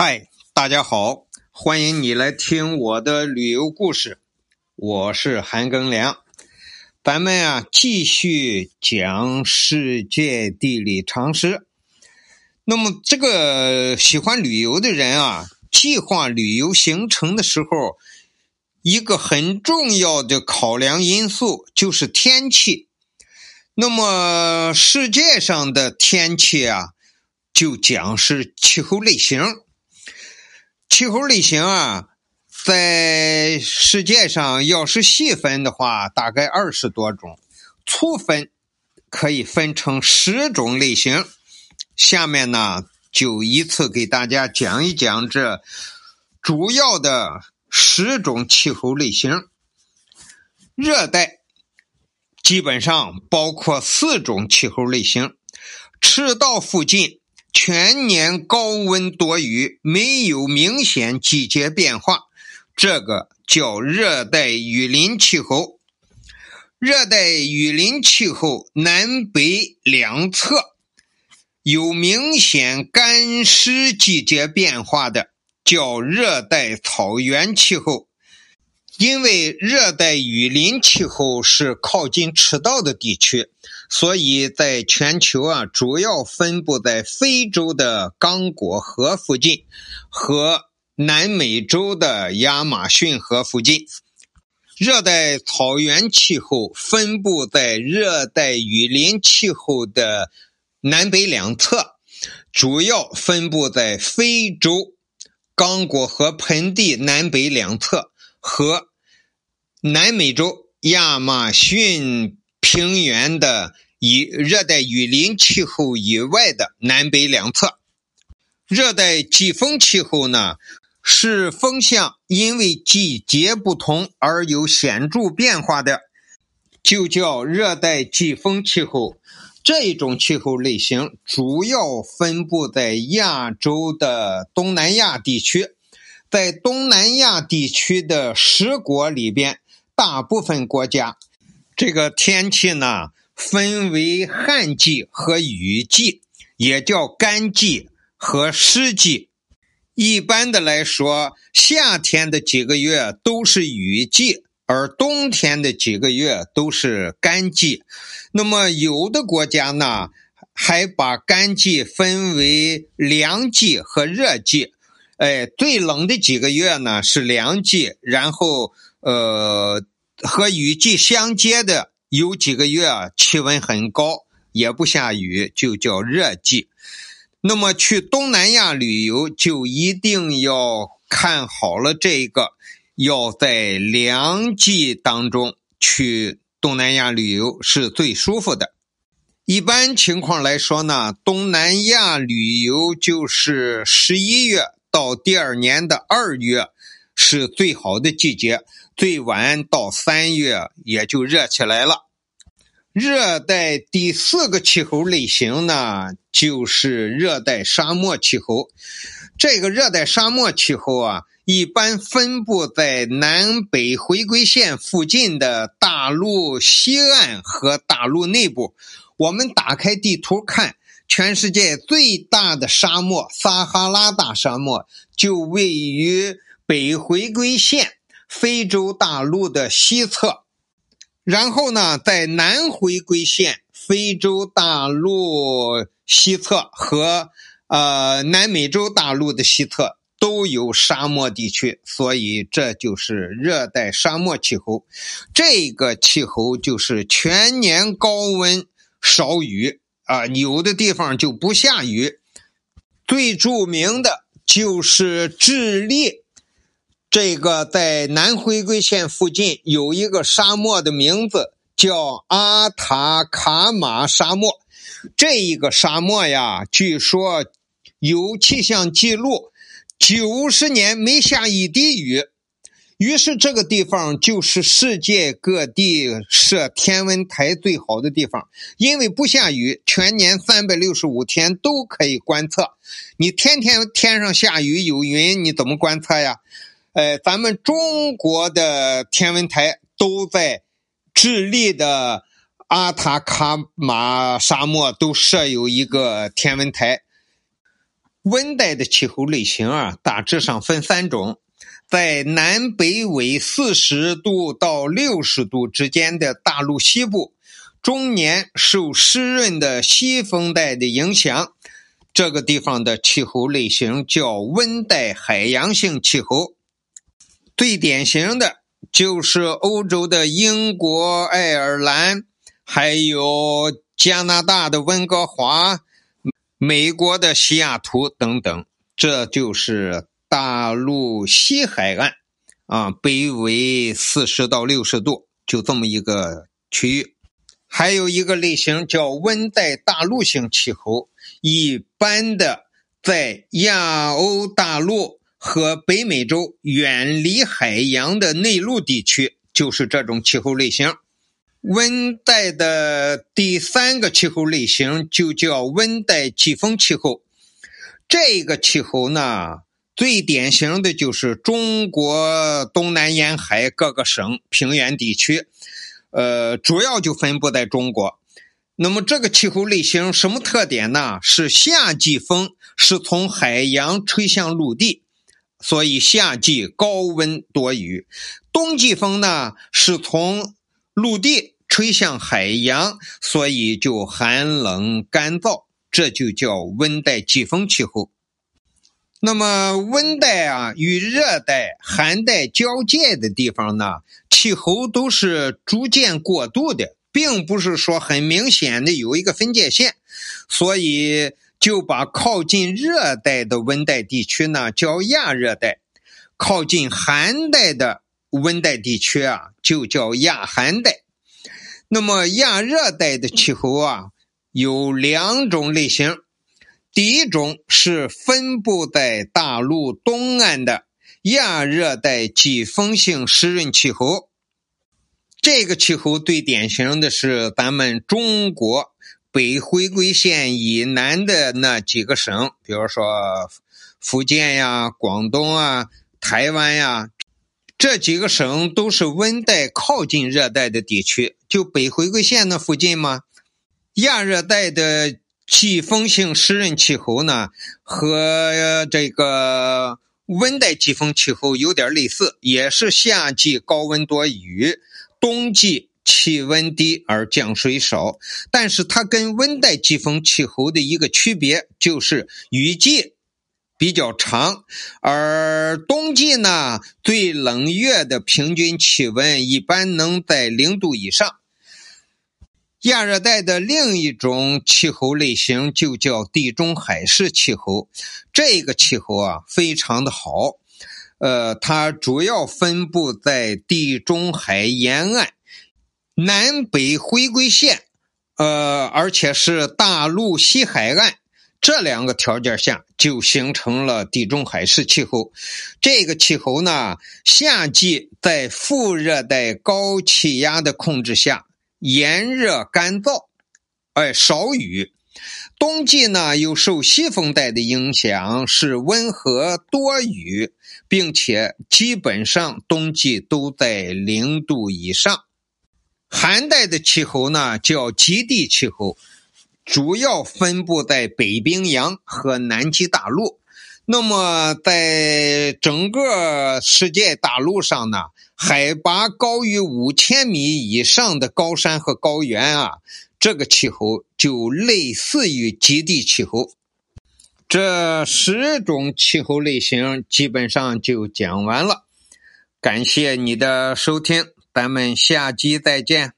嗨，大家好，欢迎你来听我的旅游故事。我是韩庚良，咱们啊继续讲世界地理常识。那么，这个喜欢旅游的人啊，计划旅游行程的时候，一个很重要的考量因素就是天气。那么，世界上的天气啊，就讲是气候类型。气候类型啊，在世界上要是细分的话，大概二十多种；粗分可以分成十种类型。下面呢，就依次给大家讲一讲这主要的十种气候类型。热带基本上包括四种气候类型，赤道附近。全年高温多雨，没有明显季节变化，这个叫热带雨林气候。热带雨林气候南北两侧有明显干湿季节变化的，叫热带草原气候。因为热带雨林气候是靠近赤道的地区，所以在全球啊，主要分布在非洲的刚果河附近和南美洲的亚马逊河附近。热带草原气候分布在热带雨林气候的南北两侧，主要分布在非洲刚果河盆地南北两侧和。南美洲亚马逊平原的以热带雨林气候以外的南北两侧，热带季风气候呢，是风向因为季节不同而有显著变化的，就叫热带季风气候。这一种气候类型主要分布在亚洲的东南亚地区，在东南亚地区的十国里边。大部分国家，这个天气呢分为旱季和雨季，也叫干季和湿季。一般的来说，夏天的几个月都是雨季，而冬天的几个月都是干季。那么有的国家呢，还把干季分为凉季和热季。哎，最冷的几个月呢是凉季，然后。呃，和雨季相接的有几个月啊，气温很高，也不下雨，就叫热季。那么去东南亚旅游，就一定要看好了这个，要在凉季当中去东南亚旅游是最舒服的。一般情况来说呢，东南亚旅游就是十一月到第二年的二月是最好的季节。最晚到三月也就热起来了。热带第四个气候类型呢，就是热带沙漠气候。这个热带沙漠气候啊，一般分布在南北回归线附近的大陆西岸和大陆内部。我们打开地图看，全世界最大的沙漠——撒哈拉大沙漠，就位于北回归线。非洲大陆的西侧，然后呢，在南回归线非洲大陆西侧和呃南美洲大陆的西侧都有沙漠地区，所以这就是热带沙漠气候。这个气候就是全年高温少雨啊，有的地方就不下雨。最著名的就是智利。这个在南回归线附近有一个沙漠的名字叫阿塔卡马沙漠。这一个沙漠呀，据说有气象记录，九十年没下一滴雨。于是这个地方就是世界各地设天文台最好的地方，因为不下雨，全年三百六十五天都可以观测。你天天天上下雨有云，你怎么观测呀？呃，咱们中国的天文台都在智利的阿塔卡马沙漠都设有一个天文台。温带的气候类型啊，大致上分三种。在南北纬四十度到六十度之间的大陆西部，终年受湿润的西风带的影响，这个地方的气候类型叫温带海洋性气候。最典型的就是欧洲的英国、爱尔兰，还有加拿大的温哥华、美国的西雅图等等，这就是。大陆西海岸，啊，北纬四十到六十度，就这么一个区域。还有一个类型叫温带大陆性气候，一般的在亚欧大陆和北美洲远离海洋的内陆地区，就是这种气候类型。温带的第三个气候类型就叫温带季风气候，这个气候呢。最典型的就是中国东南沿海各个省平原地区，呃，主要就分布在中国。那么这个气候类型什么特点呢？是夏季风是从海洋吹向陆地，所以夏季高温多雨；冬季风呢是从陆地吹向海洋，所以就寒冷干燥，这就叫温带季风气候。那么温带啊与热带、寒带交界的地方呢，气候都是逐渐过渡的，并不是说很明显的有一个分界线，所以就把靠近热带的温带地区呢叫亚热带，靠近寒带的温带地区啊就叫亚寒带。那么亚热带的气候啊有两种类型。第一种是分布在大陆东岸的亚热带季风性湿润气候，这个气候最典型的是咱们中国北回归线以南的那几个省，比如说福建呀、广东啊、台湾呀，这几个省都是温带靠近热带的地区，就北回归线那附近吗？亚热带的。季风性湿润气候呢，和这个温带季风气候有点类似，也是夏季高温多雨，冬季气温低而降水少。但是它跟温带季风气候的一个区别就是雨季比较长，而冬季呢，最冷月的平均气温一般能在零度以上。亚热带的另一种气候类型就叫地中海式气候，这个气候啊非常的好，呃，它主要分布在地中海沿岸、南北回归线，呃，而且是大陆西海岸这两个条件下就形成了地中海式气候。这个气候呢，夏季在副热带高气压的控制下。炎热干燥，哎，少雨；冬季呢，又受西风带的影响，是温和多雨，并且基本上冬季都在零度以上。寒带的气候呢，叫极地气候，主要分布在北冰洋和南极大陆。那么，在整个世界大陆上呢？海拔高于五千米以上的高山和高原啊，这个气候就类似于极地气候。这十种气候类型基本上就讲完了。感谢你的收听，咱们下期再见。